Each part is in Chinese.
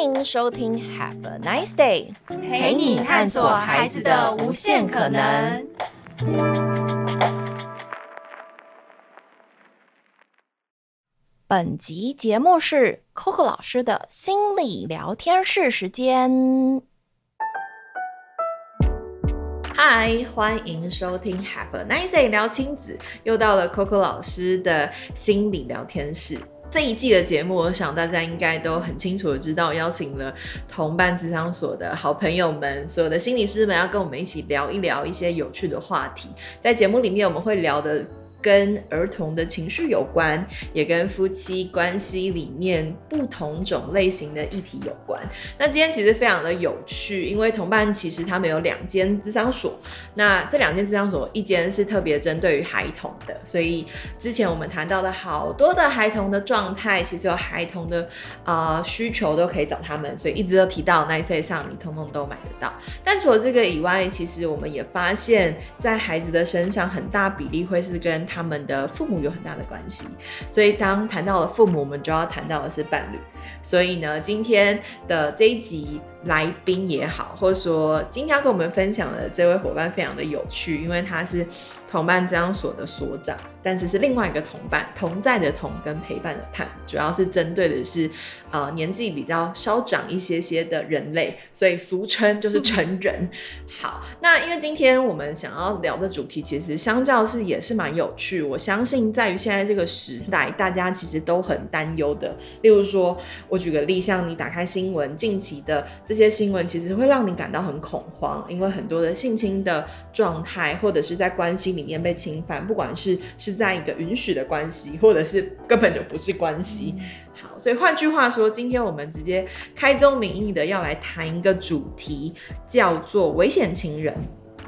欢迎收听 Have a Nice Day，陪你探索孩子的无限可能。本集节目是 Coco 老师的心理聊天室时间。嗨，欢迎收听 Have a Nice Day 聊亲子，又到了 Coco 老师的心理聊天室。这一季的节目，我想大家应该都很清楚的知道，邀请了同伴职场所的好朋友们，所有的心理师们要跟我们一起聊一聊一些有趣的话题。在节目里面，我们会聊的。跟儿童的情绪有关，也跟夫妻关系里面不同种类型的议题有关。那今天其实非常的有趣，因为同伴其实他们有两间咨商所，那这两间咨商所，一间是特别针对于孩童的，所以之前我们谈到的好多的孩童的状态，其实有孩童的呃需求都可以找他们，所以一直都提到 Nice 上你通通都买得到。但除了这个以外，其实我们也发现，在孩子的身上，很大比例会是跟他们的父母有很大的关系，所以当谈到了父母，我们就要谈到的是伴侣。所以呢，今天的这一集。来宾也好，或者说今天要跟我们分享的这位伙伴非常的有趣，因为他是同伴这样所的所长，但是是另外一个同伴，同在的同跟陪伴的伴，主要是针对的是呃年纪比较稍长一些些的人类，所以俗称就是成人。好，那因为今天我们想要聊的主题，其实相较是也是蛮有趣，我相信在于现在这个时代，大家其实都很担忧的。例如说，我举个例，像你打开新闻，近期的。这些新闻其实会让你感到很恐慌，因为很多的性侵的状态，或者是在关系里面被侵犯，不管是是在一个允许的关系，或者是根本就不是关系。好，所以换句话说，今天我们直接开宗明义的要来谈一个主题，叫做危险情人。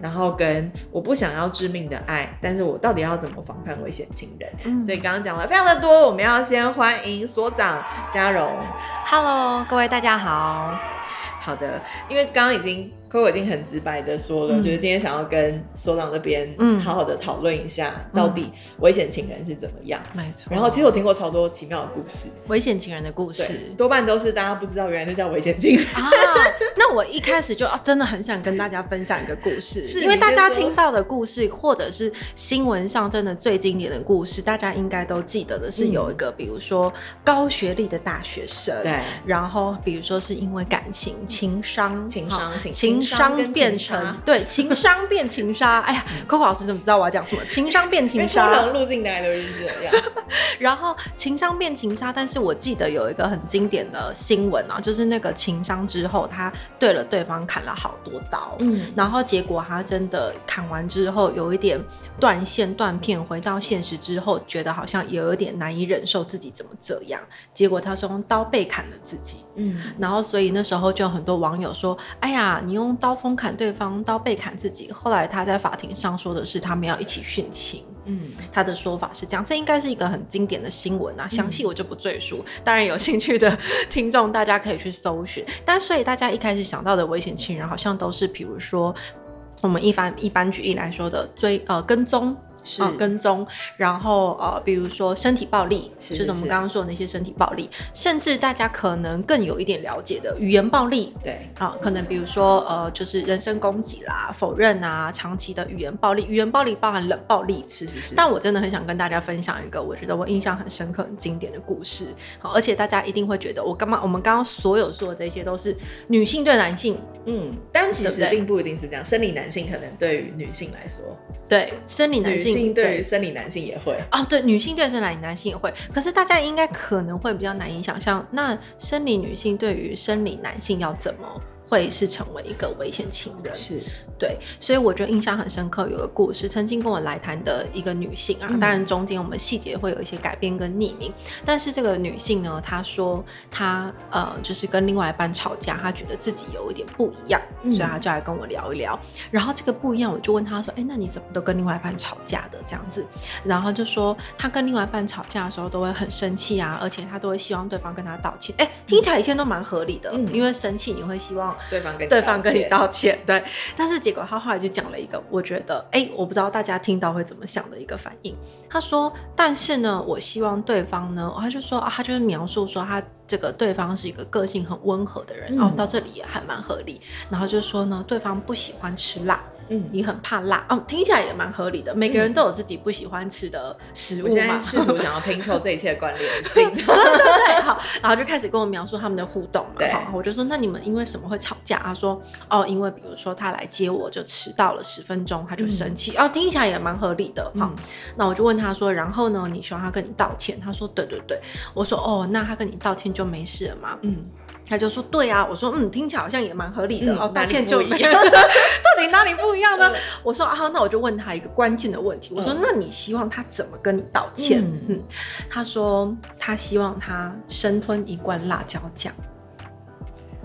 然后跟我不想要致命的爱，但是我到底要怎么防范危险情人？嗯、所以刚刚讲了非常的多，我们要先欢迎所长嘉荣。Hello，各位大家好。好的，因为刚刚已经。可我已经很直白的说了，嗯、就是今天想要跟所长这边嗯好好的讨论一下，到底危险情人是怎么样？没错、嗯。然后其实我听过超多奇妙的故事，危险情人的故事，多半都是大家不知道原来那叫危险情人啊。那我一开始就啊真的很想跟大家分享一个故事，是因为大家听到的故事或者是新闻上真的最经典的故事，大家应该都记得的是有一个，比如说高学历的大学生，对，然后比如说是因为感情情商，情商情。情商变成对情商变情杀，哎呀，Coco 老师怎么知道我要讲什么？情商变情杀，通常录进来都是这样。然后情商变情杀，但是我记得有一个很经典的新闻啊，就是那个情商之后，他对了对方砍了好多刀，嗯，然后结果他真的砍完之后有一点断线断片，回到现实之后，觉得好像也有点难以忍受自己怎么这样，结果他说用刀背砍了自己，嗯，然后所以那时候就有很多网友说，哎呀，你用。刀锋砍对方，刀背砍自己。后来他在法庭上说的是，他们要一起殉情。嗯，他的说法是这样，这应该是一个很经典的新闻啊，详细我就不赘述。嗯、当然有兴趣的 听众，大家可以去搜寻。但所以大家一开始想到的危险亲人，好像都是比如说我们一般一般举例来说的追呃跟踪。是、哦、跟踪，然后呃，比如说身体暴力，就是我们刚刚说的那些身体暴力，甚至大家可能更有一点了解的语言暴力，对啊、哦，可能比如说呃，就是人身攻击啦、否认啊、长期的语言暴力，语言暴力包含冷暴力，是是是。但我真的很想跟大家分享一个我觉得我印象很深刻、很经典的故事，好，而且大家一定会觉得我刚刚我们刚刚所有说的这些都是女性对男性，嗯，但其实并不一定是这样，生理男性可能对于女性来说，对生理男性。女性对生理男性也会哦，对，女性对生理男性也会。可是大家应该可能会比较难以想象，那生理女性对于生理男性要怎么？会是成为一个危险情人，是对，所以我觉得印象很深刻。有个故事，曾经跟我来谈的一个女性啊，嗯、当然中间我们细节会有一些改变跟匿名，但是这个女性呢，她说她呃，就是跟另外一半吵架，她觉得自己有一点不一样，嗯、所以她就来跟我聊一聊。然后这个不一样，我就问她说：“哎，那你怎么都跟另外一半吵架的这样子？”然后就说她跟另外一半吵架的时候都会很生气啊，而且她都会希望对方跟她道歉。哎，听起来一切都蛮合理的，嗯、因为生气你会希望。对方跟对方跟你道歉，对。但是结果他后来就讲了一个，我觉得，哎、欸，我不知道大家听到会怎么想的一个反应。他说，但是呢，我希望对方呢，他就说啊，他就是描述说他这个对方是一个个性很温和的人，嗯、哦，到这里也还蛮合理。然后就说呢，对方不喜欢吃辣。嗯，你很怕辣哦，听起来也蛮合理的。每个人都有自己不喜欢吃的食物嘛。我现在试图 想要拼凑这一切的关联性。对对对，好，然后就开始跟我描述他们的互动嘛。对，好，我就说，那你们因为什么会吵架？他说，哦，因为比如说他来接我就迟到了十分钟，他就生气。嗯、哦，听起来也蛮合理的。好，嗯、那我就问他说，然后呢，你希望他跟你道歉？他说，对对对。我说，哦，那他跟你道歉就没事了吗？嗯。他就说：“对啊，我说嗯，听起来好像也蛮合理的、嗯、哦。道歉就一样，到底哪里不一样呢？我说啊，那我就问他一个关键的问题。我说，那你希望他怎么跟你道歉？嗯，嗯，他说他希望他生吞一罐辣椒酱。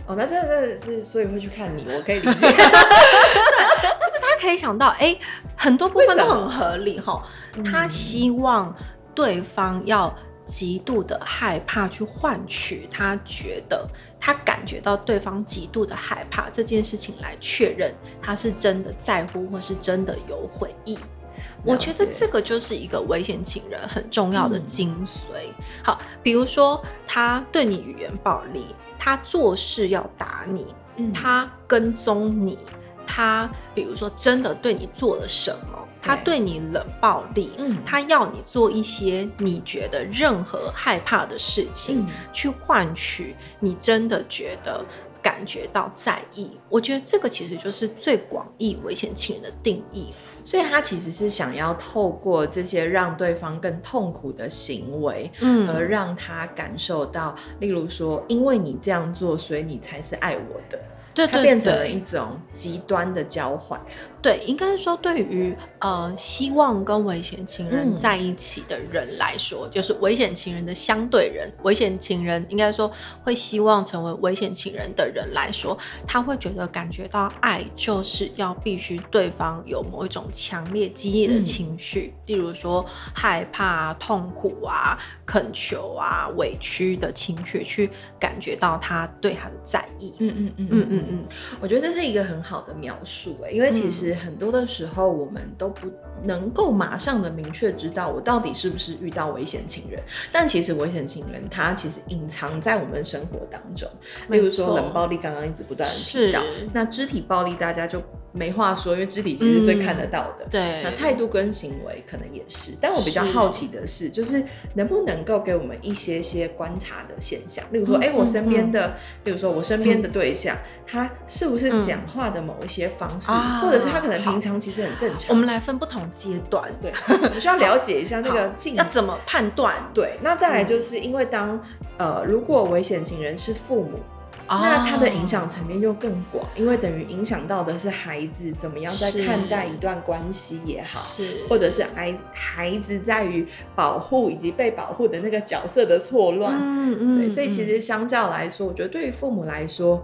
哦，那真的是所以会去看你，我可以理解。但是他可以想到，哎、欸，很多部分都很合理哈。他希望对方要。”极度的害怕，去换取他觉得他感觉到对方极度的害怕这件事情来确认他是真的在乎或是真的有悔意。我觉得这个就是一个危险情人很重要的精髓。嗯、好，比如说他对你语言暴力，他做事要打你，嗯、他跟踪你，他比如说真的对你做了什么。他对你冷暴力，嗯，他要你做一些你觉得任何害怕的事情，嗯，去换取你真的觉得感觉到在意。我觉得这个其实就是最广义危险情人的定义。所以他其实是想要透过这些让对方更痛苦的行为，嗯，而让他感受到，例如说，因为你这样做，所以你才是爱我的。对，它变成了一种极端的交换。对，应该说，对于呃希望跟危险情人在一起的人来说，嗯、就是危险情人的相对人。危险情人应该说会希望成为危险情人的人来说，他会觉得感觉到爱就是要必须对方有某一种强烈激烈的情绪，嗯、例如说害怕、痛苦啊、恳求啊、委屈的情绪，去感觉到他对他的在意。嗯嗯嗯嗯嗯。嗯，我觉得这是一个很好的描述诶，因为其实很多的时候我们都不能够马上的明确知道我到底是不是遇到危险情人，但其实危险情人他其实隐藏在我们生活当中，例如说冷暴力，刚刚一直不断的提到，那肢体暴力大家就。没话说，因为肢体其实是最看得到的。嗯、对，那态度跟行为可能也是。但我比较好奇的是，是就是能不能够给我们一些些观察的现象，例如说，哎、嗯欸，我身边的，比、嗯、如说我身边的对象，嗯、他是不是讲话的某一些方式，嗯、或者是他可能平常其实很正常。我们来分不同阶段，对，我需要了解一下那个进要怎么判断。对，那再来就是因为当呃，如果危险情人是父母。那它的影响层面又更广，因为等于影响到的是孩子怎么样在看待一段关系也好，是或者是孩孩子在于保护以及被保护的那个角色的错乱，嗯嗯，对，所以其实相较来说，我觉得对于父母来说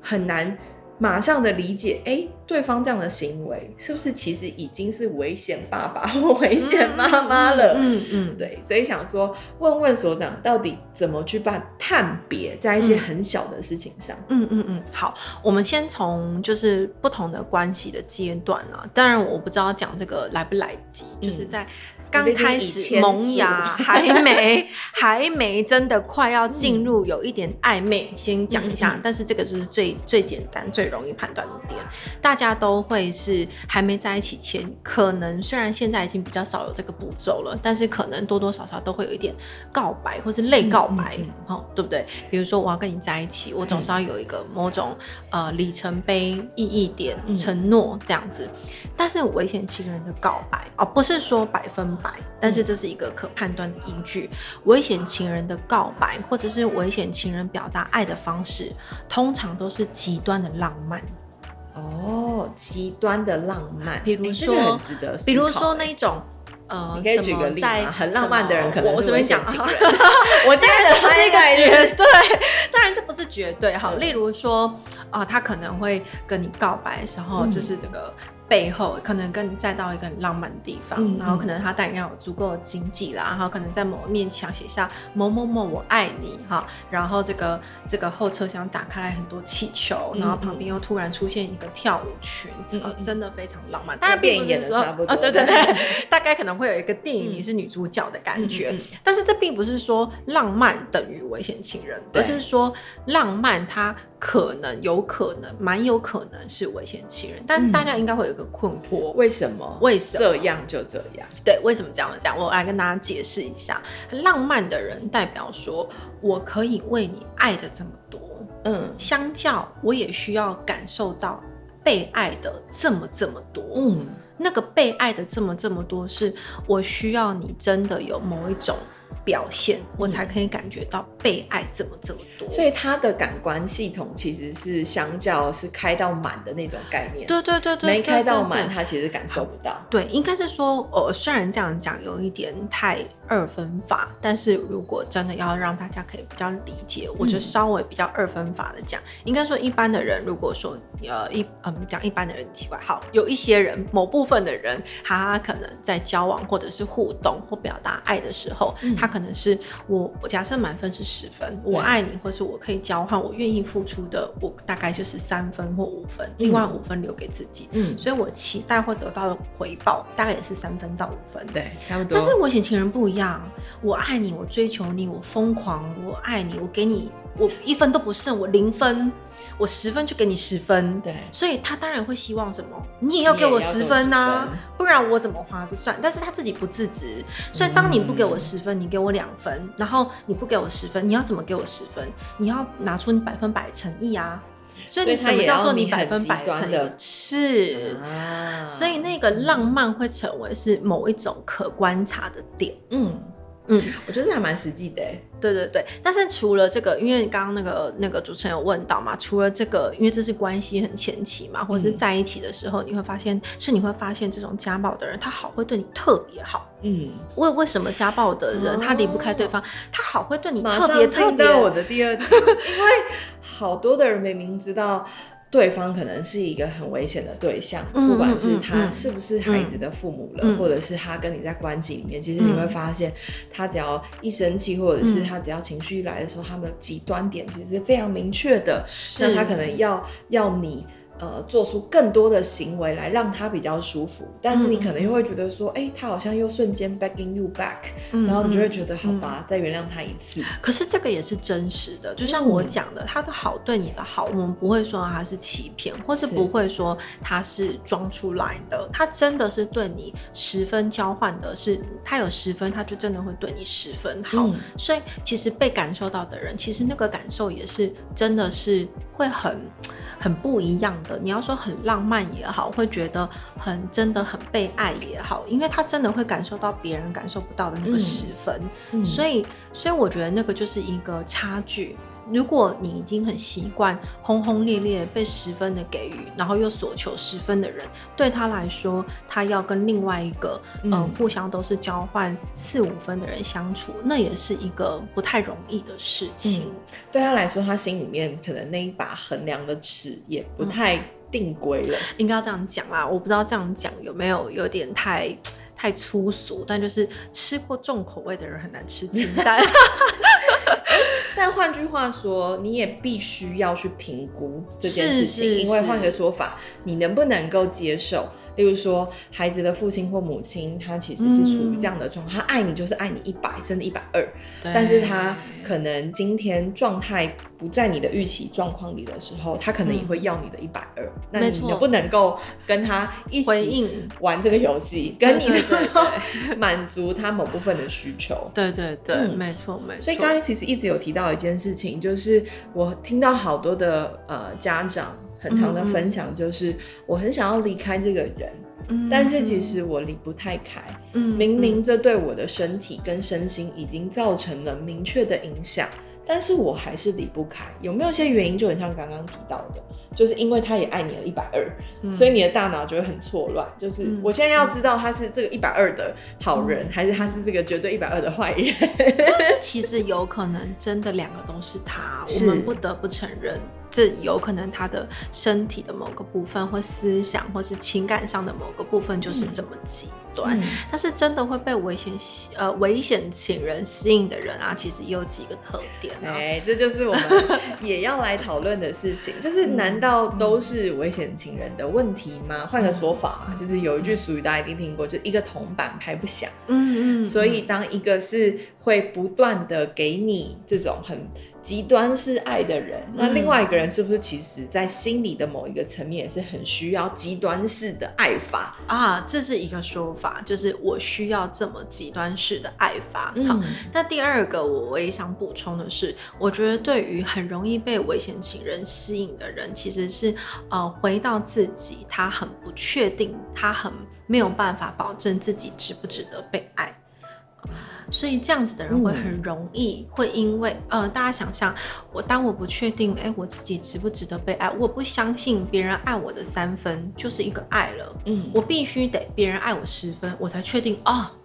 很难。马上的理解，哎、欸，对方这样的行为是不是其实已经是危险爸爸或危险妈妈了？嗯嗯，嗯，对，所以想说问问所长，到底怎么去判判别，在一些很小的事情上？嗯嗯嗯，好，我们先从就是不同的关系的阶段啊，当然我不知道讲这个来不来及，嗯、就是在。刚开始萌芽，还没还没真的快要进入有一点暧昧，嗯、先讲一下。嗯、但是这个就是最最简单、最容易判断的点。大家都会是还没在一起前，可能虽然现在已经比较少有这个步骤了，但是可能多多少少都会有一点告白或是类告白，嗯嗯嗯哦，对不对？比如说我要跟你在一起，我总是要有一个某种呃里程碑、意义点、承诺这样子。但是危险情人的告白哦，不是说百分。但是这是一个可判断的依据。危险情人的告白，或者是危险情人表达爱的方式，通常都是极端的浪漫。哦，极端的浪漫，比如说，比如说那种，呃，你可以举个例子，很浪漫的人，可能我随便讲情人。我今天的不是一个绝对，当然这不是绝对哈。例如说，啊，他可能会跟你告白的时候，就是这个。背后可能跟你再到一个很浪漫的地方，嗯、然后可能他当然要有足够的经济啦，然后可能在某面墙写下某某某我爱你哈，然后这个这个后车厢打开来很多气球，嗯、然后旁边又突然出现一个跳舞群，真的非常浪漫。当然电影演的差不多，对对对，大概可能会有一个电影你是女主角的感觉，但是这并不是说浪漫等于危险情人，而是说浪漫它可能有可能蛮有可能是危险情人，但大家应该会有一。个困惑，为什么？为什么这样就这样？对，为什么这样这样？我来跟大家解释一下。浪漫的人代表说，我可以为你爱的这么多，嗯，相较我也需要感受到被爱的这么这么多，嗯，那个被爱的这么这么多，是我需要你真的有某一种。表现，我才可以感觉到被爱这么这么多，所以他的感官系统其实是相较是开到满的那种概念。对对对对，没开到满，他其实感受不到。对，应该是说，呃，虽然这样讲有一点太二分法，但是如果真的要让大家可以比较理解，我就稍微比较二分法的讲，嗯、应该说一般的人，如果说呃一嗯讲一般的人奇怪，好，有一些人某部分的人，他可能在交往或者是互动或表达爱的时候，嗯、他可能是我我假设满分是十分，我爱你，或是我可以交换，我愿意付出的，我大概就是三分或五分，另外五分留给自己。嗯，所以我期待会得到的回报大概也是三分到五分，对，差不多。但是危险情人不一样。我爱你，我追求你，我疯狂，我爱你，我给你，我一分都不剩，我零分，我十分就给你十分。对，所以他当然会希望什么？你也要给我十分呐，不然我怎么划得算？但是他自己不自知，所以当你不给我十分，你给我两分，然后你不给我十分，你要怎么给我十分？你要拿出你百分百诚意啊！所以你什么叫做你百分百的？是，所以那个浪漫会成为是某一种可观察的点。嗯。嗯，我觉得这还蛮实际的。对对对，但是除了这个，因为刚刚那个那个主持人有问到嘛，除了这个，因为这是关系很前期嘛，或者是在一起的时候，嗯、你会发现，是你会发现这种家暴的人，他好会对你特别好。嗯，为为什么家暴的人、哦、他离不开对方，他好会对你特别特别？我的第二，因为好多的人明明知道。对方可能是一个很危险的对象，嗯、不管是他是不是孩子的父母了，嗯、或者是他跟你在关系里面，嗯、其实你会发现，他只要一生气，或者是他只要情绪来的时候，嗯、他们的极端点其实是非常明确的，那他可能要要你。呃，做出更多的行为来让他比较舒服，但是你可能又会觉得说，哎、他好像又瞬间 begging you back，、嗯、然后你就会觉得，好吧，嗯、再原谅他一次。可是这个也是真实的，就像我讲的，嗯、他的好对你的好，我们不会说他是欺骗，或是不会说他是装出来的，他真的是对你十分交换的是，是他有十分，他就真的会对你十分好。嗯、所以其实被感受到的人，其实那个感受也是真的是会很。很不一样的，你要说很浪漫也好，会觉得很真的很被爱也好，因为他真的会感受到别人感受不到的那个十分，嗯嗯、所以，所以我觉得那个就是一个差距。如果你已经很习惯轰轰烈烈被十分的给予，然后又所求十分的人，对他来说，他要跟另外一个嗯、呃、互相都是交换四五分的人相处，那也是一个不太容易的事情。嗯、对他来说，他心里面可能那一把衡量的尺也不太定规了。应该要这样讲啦，我不知道这样讲有没有有点太太粗俗，但就是吃过重口味的人很难吃清淡。但换句话说，你也必须要去评估这件事情，因为换个说法，你能不能够接受？例如说，孩子的父亲或母亲，他其实是处于这样的状况，嗯、他爱你就是爱你一百，甚至一百二，但是他可能今天状态不在你的预期状况里的时候，他可能也会要你的一百二。那你能不能够跟他一起玩这个游戏，跟你的 满足他某部分的需求？对对对，嗯、没错没错。所以刚才其实一直有提到一件事情，就是我听到好多的呃家长。很长的分享就是，我很想要离开这个人，嗯、但是其实我离不太开。嗯、明明这对我的身体跟身心已经造成了明确的影响，但是我还是离不开。有没有些原因？就很像刚刚提到的，就是因为他也爱你了一百二，嗯、所以你的大脑就会很错乱。就是我现在要知道他是这个一百二的好人，嗯、还是他是这个绝对一百二的坏人？但是其实有可能真的两个都是他，是我们不得不承认。这有可能他的身体的某个部分，或思想，或是情感上的某个部分就是这么极端。嗯、但是真的会被危险呃危险情人吸引的人啊，其实也有几个特点、啊。哎，这就是我们也要来讨论的事情，就是 难道都是危险情人的问题吗？换、嗯、个说法嘛，就是有一句俗语大家一定听过，就一个铜板拍不响。嗯嗯。所以当一个是会不断的给你这种很。极端是爱的人，那另外一个人是不是其实在心里的某一个层面也是很需要极端式的爱法啊？这是一个说法，就是我需要这么极端式的爱法。嗯、好，那第二个我也想补充的是，我觉得对于很容易被危险情人吸引的人，其实是呃回到自己，他很不确定，他很没有办法保证自己值不值得被爱。所以这样子的人会很容易会因为、嗯、呃，大家想象我当我不确定哎、欸，我自己值不值得被爱，我不相信别人爱我的三分就是一个爱了，嗯，我必须得别人爱我十分，我才确定啊。哦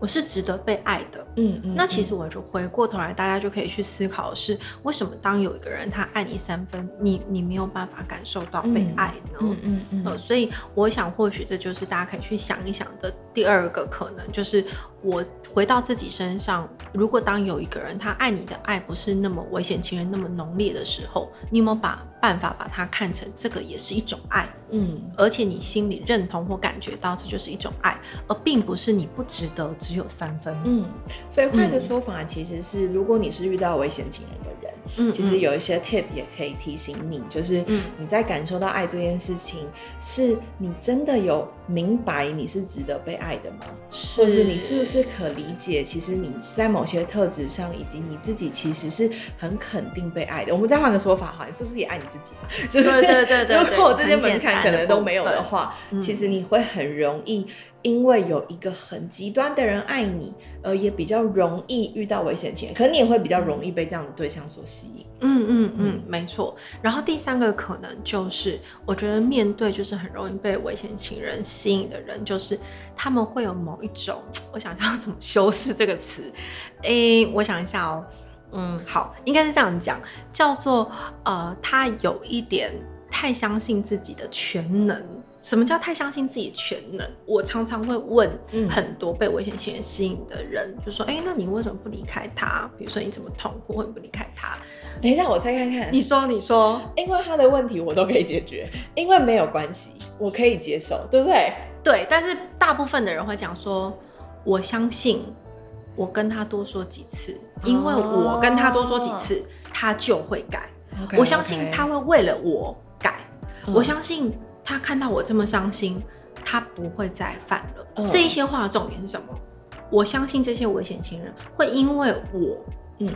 我是值得被爱的，嗯嗯。那其实我就回过头来，大家就可以去思考的是，为什么当有一个人他爱你三分，你你没有办法感受到被爱呢？嗯嗯嗯、呃。所以我想，或许这就是大家可以去想一想的第二个可能，就是我回到自己身上，如果当有一个人他爱你的爱不是那么危险情人那么浓烈的时候，你有没有把办法把它看成这个也是一种爱？嗯，而且你心里认同或感觉到这就是一种爱，而并不是你不值得只有三分。嗯，所以换个说法，其实是如果你是遇到危险情人嗯，其实有一些 tip 也可以提醒你，就是你在感受到爱这件事情，是你真的有明白你是值得被爱的吗？是，或者你是不是可理解，其实你在某些特质上，以及你自己其实是很肯定被爱的。我们再换个说法哈，你是不是也爱你自己？就是对对对对，如果这些门槛可能都没有的话，其实你会很容易。因为有一个很极端的人爱你，而也比较容易遇到危险情人，可能你也会比较容易被这样的对象所吸引。嗯嗯嗯，没错。然后第三个可能就是，我觉得面对就是很容易被危险情人吸引的人，就是他们会有某一种，我想想怎么修饰这个词。诶，我想一下哦。嗯，好，应该是这样讲，叫做呃，他有一点太相信自己的全能。什么叫太相信自己全能？我常常会问很多被危险情人吸引的人，嗯、就说：“哎、欸，那你为什么不离开他？比如说你怎么痛苦，会不离开他？”等一下，我再看看。你说，你说，因为他的问题我都可以解决，因为没有关系，我可以接受，对不对？对。但是大部分的人会讲说：“我相信，我跟他多说几次，因为我跟他多说几次，他就会改。Okay. 我相信他会为了我改。嗯、我相信。”他看到我这么伤心，他不会再犯了。嗯、这一些话的重点是什么？我相信这些危险情人会因为我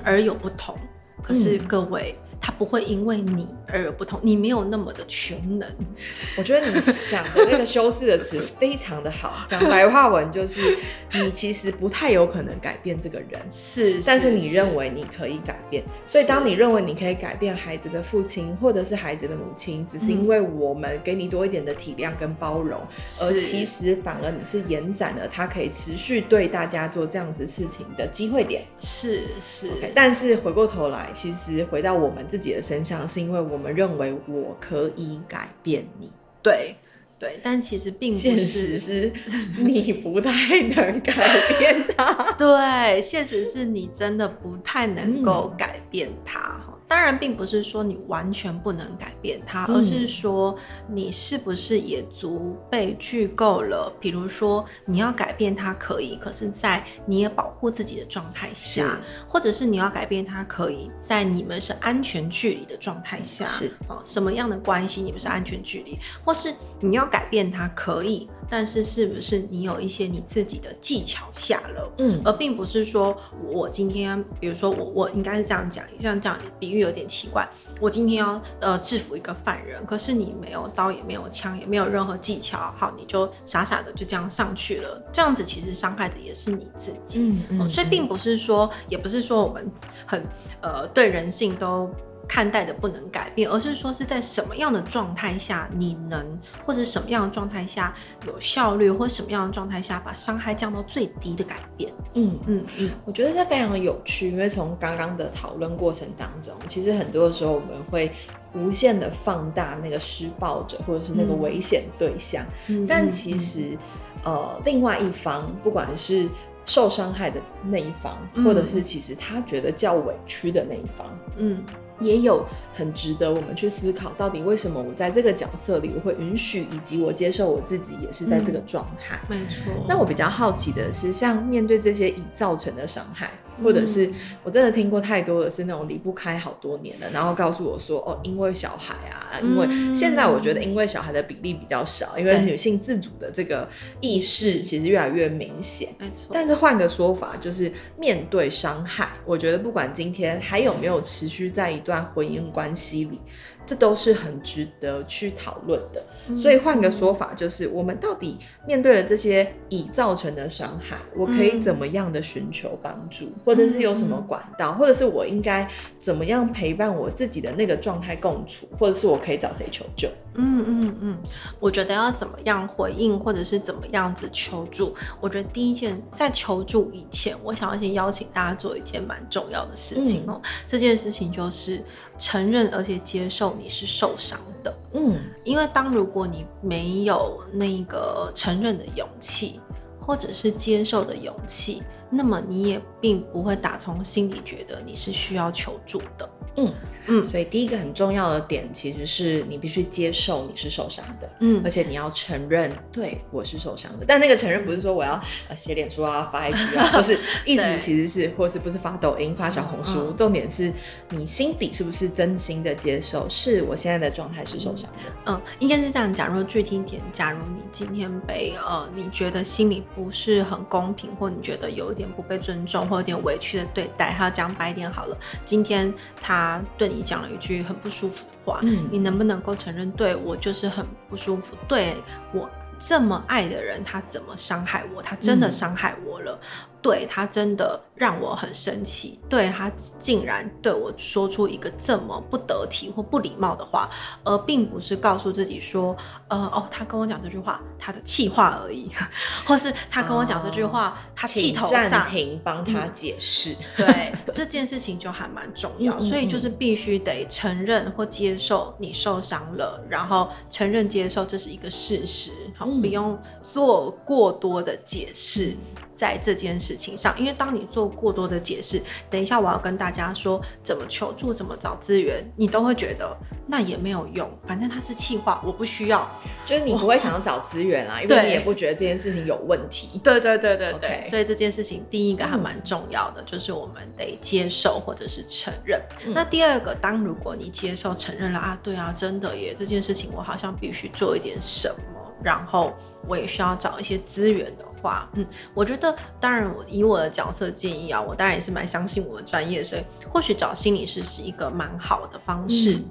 而有不同。嗯、可是各位。嗯他不会因为你而有不同，你没有那么的全能。我觉得你想的那个修饰的词非常的好，讲白话文就是你其实不太有可能改变这个人，是，但是你认为你可以改变。所以当你认为你可以改变孩子的父亲或者是孩子的母亲，只是因为我们给你多一点的体谅跟包容，而其实反而你是延展了他可以持续对大家做这样子事情的机会点。是是，okay, 但是回过头来，其实回到我们。自己的身上，是因为我们认为我可以改变你，对对，但其实并不是，现实是你不太能改变他，对，现实是你真的不太能够改变他。嗯当然，并不是说你完全不能改变它，而是说你是不是也足备具够了。比如说，你要改变他可以，可是在你也保护自己的状态下，或者是你要改变他可以在你们是安全距离的状态下，是啊，什么样的关系你们是安全距离，或是你要改变他可以。但是是不是你有一些你自己的技巧下了，嗯，而并不是说我今天，比如说我我应该是这样讲，像这样比喻有点奇怪。我今天要呃制服一个犯人，可是你没有刀，也没有枪，也没有任何技巧，好，你就傻傻的就这样上去了，这样子其实伤害的也是你自己，嗯，嗯，嗯，所以并不是说，也不是说我们很呃对人性都。看待的不能改变，而是说是在什么样的状态下你能，或者什么样的状态下有效率，或什么样的状态下把伤害降到最低的改变。嗯嗯嗯，我觉得这非常有趣，因为从刚刚的讨论过程当中，其实很多的时候我们会无限的放大那个施暴者或者是那个危险对象，嗯、但其实、嗯、呃，另外一方不管是受伤害的那一方，嗯、或者是其实他觉得较委屈的那一方，嗯。也有很值得我们去思考，到底为什么我在这个角色里，我会允许以及我接受我自己也是在这个状态。没错。那我比较好奇的是，像面对这些已造成的伤害。或者是我真的听过太多的是那种离不开好多年了，然后告诉我说哦，因为小孩啊，因为现在我觉得因为小孩的比例比较少，因为女性自主的这个意识其实越来越明显。没错。但是换个说法，就是面对伤害，我觉得不管今天还有没有持续在一段婚姻关系里。这都是很值得去讨论的，所以换个说法，就是我们到底面对了这些已造成的伤害，我可以怎么样的寻求帮助，或者是有什么管道，或者是我应该怎么样陪伴我自己的那个状态共处，或者是我可以找谁求救？嗯嗯嗯，我觉得要怎么样回应，或者是怎么样子求助，我觉得第一件在求助以前，我想要先邀请大家做一件蛮重要的事情哦，这件事情就是承认而且接受。你是受伤的，嗯，因为当如如果你没有那个承认的勇气，或者是接受的勇气，那么你也并不会打从心里觉得你是需要求助的。嗯嗯，所以第一个很重要的点，其实是你必须接受你是受伤的，嗯，而且你要承认，对，我是受伤的。但那个承认不是说我要呃写脸书啊发 IG 啊，不是，意思其实是，或是不是发抖音发小红书，重点是你心底是不是真心的接受，是我现在的状态是受伤的。嗯，应该是这样假。如果具体一点，假如你今天被呃你觉得心里不是很公平，或你觉得有一点不被尊重，或有点委屈的对待，还要讲白一点好了，今天他对。你讲了一句很不舒服的话，嗯、你能不能够承认？对，我就是很不舒服，对，我这么爱的人，他怎么伤害我？他真的伤害我了。嗯对，他真的让我很生气，对，他竟然对我说出一个这么不得体或不礼貌的话，而并不是告诉自己说，呃，哦，他跟我讲这句话，他的气话而已，或是他跟我讲这句话，哦、他气头上，暂停帮他解释，嗯、对这件事情就还蛮重要，所以就是必须得承认或接受你受伤了，然后承认接受这是一个事实，好，不用做过多的解释。在这件事情上，因为当你做过多的解释，等一下我要跟大家说怎么求助、怎么找资源，你都会觉得那也没有用，反正它是气话，我不需要，就是你不会想要找资源啊，因为你也不觉得这件事情有问题。对对对对对，Okay. 所以这件事情第一个还蛮重要的，嗯、就是我们得接受或者是承认。嗯、那第二个，当如果你接受承认了啊，对啊，真的耶，这件事情我好像必须做一点什么，然后我也需要找一些资源的。话，嗯，我觉得，当然，我以我的角色建议啊，我当然也是蛮相信我的专业，所以或许找心理师是一个蛮好的方式。嗯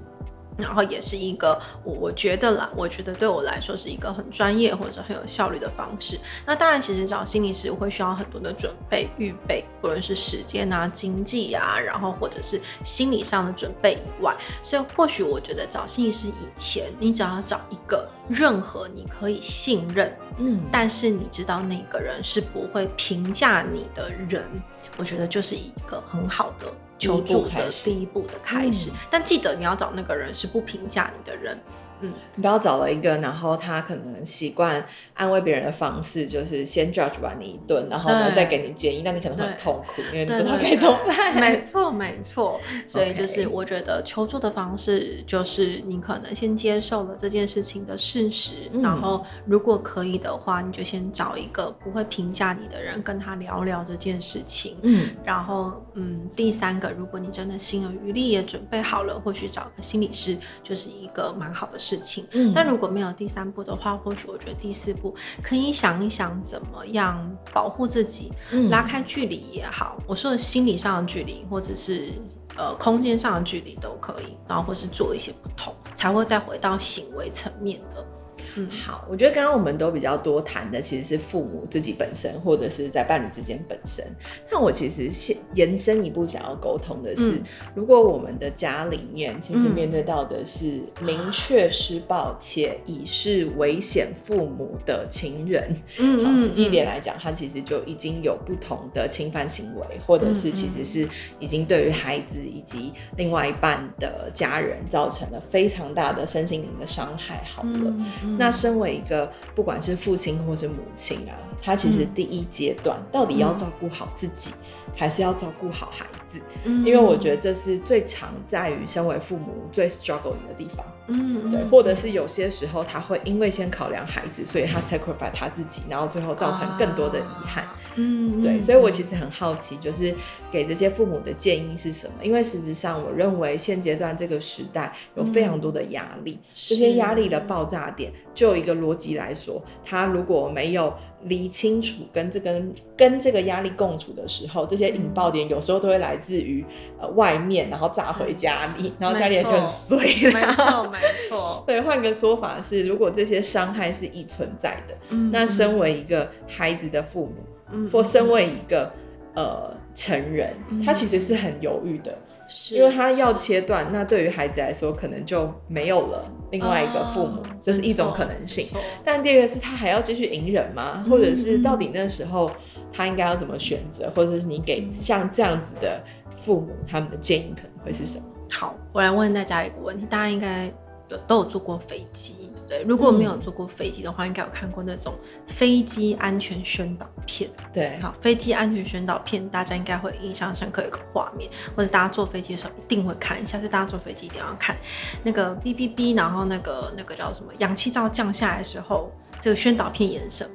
然后也是一个我我觉得啦，我觉得对我来说是一个很专业或者很有效率的方式。那当然，其实找心理师会需要很多的准备预备，不论是时间啊、经济啊，然后或者是心理上的准备以外，所以或许我觉得找心理师以前，你只要找一个任何你可以信任，嗯，但是你知道那个人是不会评价你的人，我觉得就是一个很好的。求助的第一步的开始，嗯、但记得你要找那个人是不评价你的人。嗯，你不要找了一个，然后他可能习惯安慰别人的方式，就是先 judge 完你一顿，然后呢再给你建议，那你可能会很痛苦，因为你不知道该怎么办。没错，没错。所以就是我觉得求助的方式，就是你可能先接受了这件事情的事实，嗯、然后如果可以的话，你就先找一个不会评价你的人，跟他聊聊这件事情。嗯，然后嗯，第三个，如果你真的心有余力也准备好了，或许找个心理师就是一个蛮好的事。事情，嗯，但如果没有第三步的话，或许我觉得第四步可以想一想怎么样保护自己，嗯，拉开距离也好，我说的心理上的距离，或者是呃空间上的距离都可以，然后或是做一些不同，才会再回到行为层面的。嗯，好，我觉得刚刚我们都比较多谈的其实是父母自己本身，或者是在伴侣之间本身。那我其实先延伸一步想要沟通的是，嗯、如果我们的家里面其实面对到的是明确施暴且已是危险父母的情人，嗯，好，实际一点来讲，他其实就已经有不同的侵犯行为，或者是其实是已经对于孩子以及另外一半的家人造成了非常大的身心灵的伤害。好了，嗯嗯、那身为一个不管是父亲或是母亲啊，他其实第一阶段到底要照顾好自己，嗯、还是要照顾好孩因为我觉得这是最常在于身为父母最 struggling 的地方。嗯，对，或者是有些时候他会因为先考量孩子，所以他 sacrifice 他自己，然后最后造成更多的遗憾。嗯，对，所以我其实很好奇，就是给这些父母的建议是什么？因为实质上，我认为现阶段这个时代有非常多的压力，嗯、这些压力的爆炸点，就一个逻辑来说，他如果没有理清楚跟这个跟这个压力共处的时候，这些引爆点有时候都会来自于呃外面，然后炸回家里，嗯、然后家里就很碎了。没错，没错。对，换个说法是，如果这些伤害是已存在的，嗯、那身为一个孩子的父母，嗯、或身为一个呃成人，嗯、他其实是很犹豫的。是因为他要切断，那对于孩子来说，可能就没有了另外一个父母，这、啊、是一种可能性。但第二个是他还要继续隐忍吗？嗯、或者是到底那时候他应该要怎么选择？或者是你给像这样子的父母他们的建议可能会是什么？好，我来问大家一个问题，大家应该有都有坐过飞机。对，如果没有坐过飞机的话，嗯、应该有看过那种飞机安全宣导片。对，好，飞机安全宣导片，大家应该会印象深刻，有个画面，或者大家坐飞机的时候一定会看。下次大家坐飞机一定要看那个哔哔哔，然后那个那个叫什么氧气罩降下来的时候，这个宣导片演什么？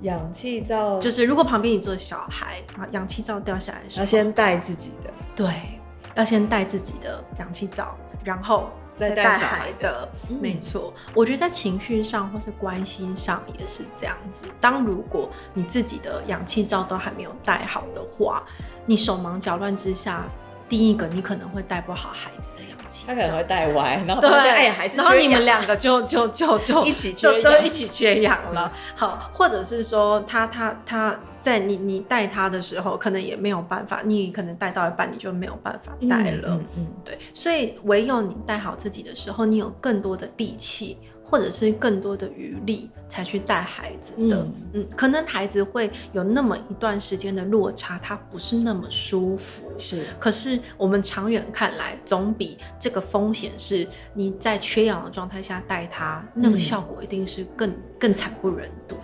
氧气罩就是如果旁边你坐小孩，然后氧气罩掉下来的时候，要先带自己的。对，要先带自己的氧气罩，然后。在带小孩的，没错。我觉得在情绪上或是关系上也是这样子。当如果你自己的氧气罩都还没有戴好的话，你手忙脚乱之下，第一个你可能会带不好孩子的氧气，他可能会带歪，然后对，哎呀，还是，然后你们两个就就就就一起就都 一起缺氧了。好，或者是说他他他。在你你带他的时候，可能也没有办法，你可能带到一半你就没有办法带了，嗯，嗯，嗯，对，所以唯有你带好自己的时候，你有更多的力气，或者是更多的余力，才去带孩子的，嗯，嗯，可能孩子会有那么一段时间的落差，他不是那么舒服，是，可是我们长远看来，总比这个风险是你在缺氧的状态下带他，那个效果一定是更更惨不忍睹。的。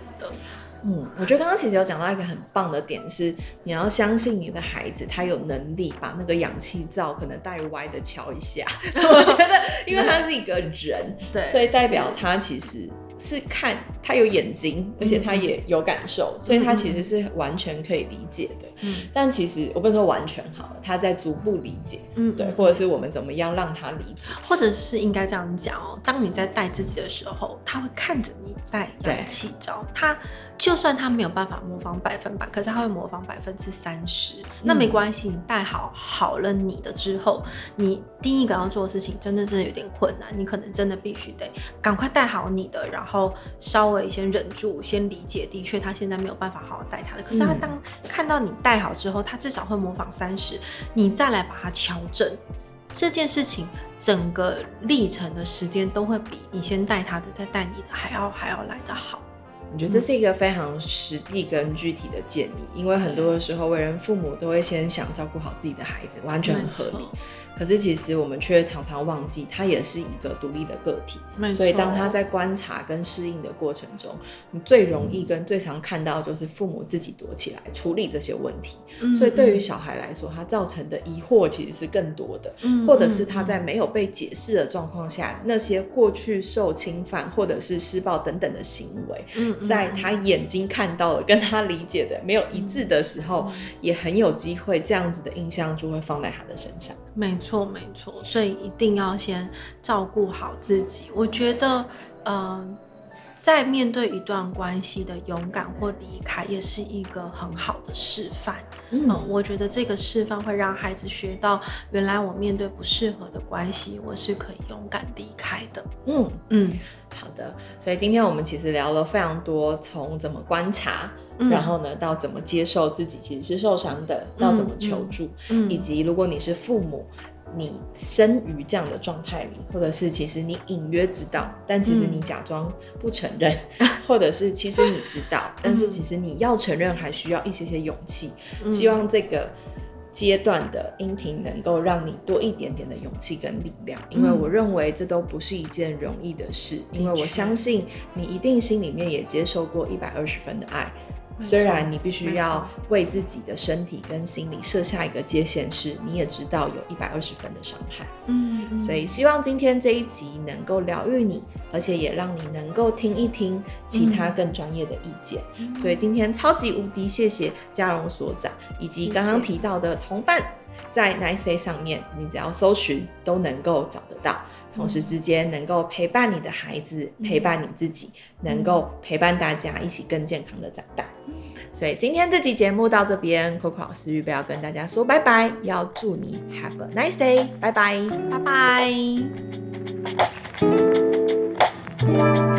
嗯，我觉得刚刚其实有讲到一个很棒的点是，你要相信你的孩子，他有能力把那个氧气罩可能带歪的敲一下。我觉得，因为他是一个人，对，所以代表他其实。是看他有眼睛，而且他也有感受，嗯、所以他其实是完全可以理解的。嗯，但其实我不能说完全好了，他在逐步理解。嗯，对，或者是我们怎么样让他理解，或者是应该这样讲哦。当你在带自己的时候，他会看着你带氧气罩，他就算他没有办法模仿百分百，可是他会模仿百分之三十。嗯、那没关系，你带好好了你的之后，你第一个要做的事情，真的是有点困难，你可能真的必须得赶快带好你的，然后稍微先忍住，先理解，的确他现在没有办法好好带他的。可是他当看到你带好之后，他至少会模仿三十，你再来把它调整，这件事情整个历程的时间都会比你先带他的再带你的还要还要来得好。我觉得这是一个非常实际跟具体的建议，因为很多的时候为人父母都会先想照顾好自己的孩子，完全很合理。可是其实我们却常常忘记，他也是一个独立的个体。所以当他在观察跟适应的过程中，你最容易跟最常看到就是父母自己躲起来处理这些问题。嗯。所以对于小孩来说，他造成的疑惑其实是更多的。嗯。或者是他在没有被解释的状况下，那些过去受侵犯或者是施暴等等的行为，嗯，在他眼睛看到的跟他理解的没有一致的时候，也很有机会这样子的印象就会放在他的身上。没错，没错，所以一定要先照顾好自己。我觉得，嗯、呃，在面对一段关系的勇敢或离开，也是一个很好的示范。嗯，嗯，我觉得这个示范会让孩子学到，原来我面对不适合的关系，我是可以勇敢离开的。嗯嗯，好的。所以今天我们其实聊了非常多，从怎么观察，嗯、然后呢，到怎么接受自己其实是受伤的，到怎么求助，嗯嗯、以及如果你是父母。你生于这样的状态里，或者是其实你隐约知道，但其实你假装不承认，嗯、或者是其实你知道，但是其实你要承认还需要一些些勇气。嗯、希望这个阶段的音频能够让你多一点点的勇气跟力量，因为我认为这都不是一件容易的事，嗯、因为我相信你一定心里面也接受过一百二十分的爱。虽然你必须要为自己的身体跟心理设下一个界限，是你也知道有一百二十分的伤害。嗯，嗯，所以希望今天这一集能够疗愈你，而且也让你能够听一听其他更专业的意见。嗯、所以今天超级无敌谢谢嘉荣所长，以及刚刚提到的同伴，在 Nice Day 上面，你只要搜寻都能够找得到。同时之间，能够陪伴你的孩子，陪伴你自己，能够陪伴大家一起更健康的长大。所以今天这集节目到这边，Coco 老师预备要跟大家说拜拜，要祝你 Have a Nice Day，拜拜，拜拜。